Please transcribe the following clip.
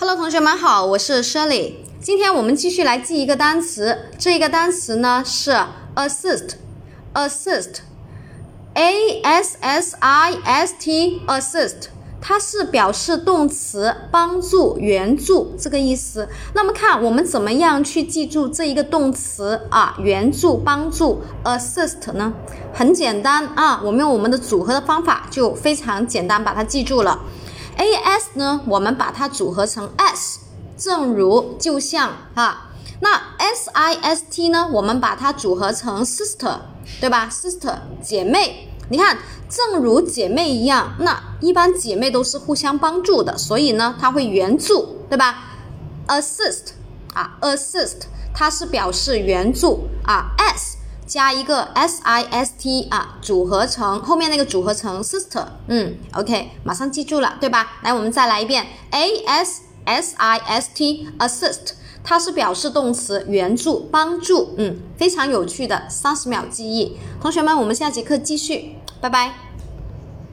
Hello，同学们好，我是 Shirley。今天我们继续来记一个单词，这一个单词呢是 assist，assist，a s s i s t，assist，它是表示动词帮助、援助这个意思。那么看我们怎么样去记住这一个动词啊，援助、帮助，assist 呢？很简单啊，我们用我们的组合的方法就非常简单，把它记住了。A s 呢，我们把它组合成 s，正如就像啊，那 s i s t 呢，我们把它组合成 sister，对吧？sister 姐妹，你看，正如姐妹一样，那一般姐妹都是互相帮助的，所以呢，它会援助，对吧？assist 啊，assist 它是表示援助啊，s。加一个 s i s t 啊，组合成后面那个组合成 sister，嗯，OK，马上记住了，对吧？来，我们再来一遍 a s s i s t assist，它是表示动词，援助、帮助，嗯，非常有趣的三十秒记忆。同学们，我们下节课继续，拜拜。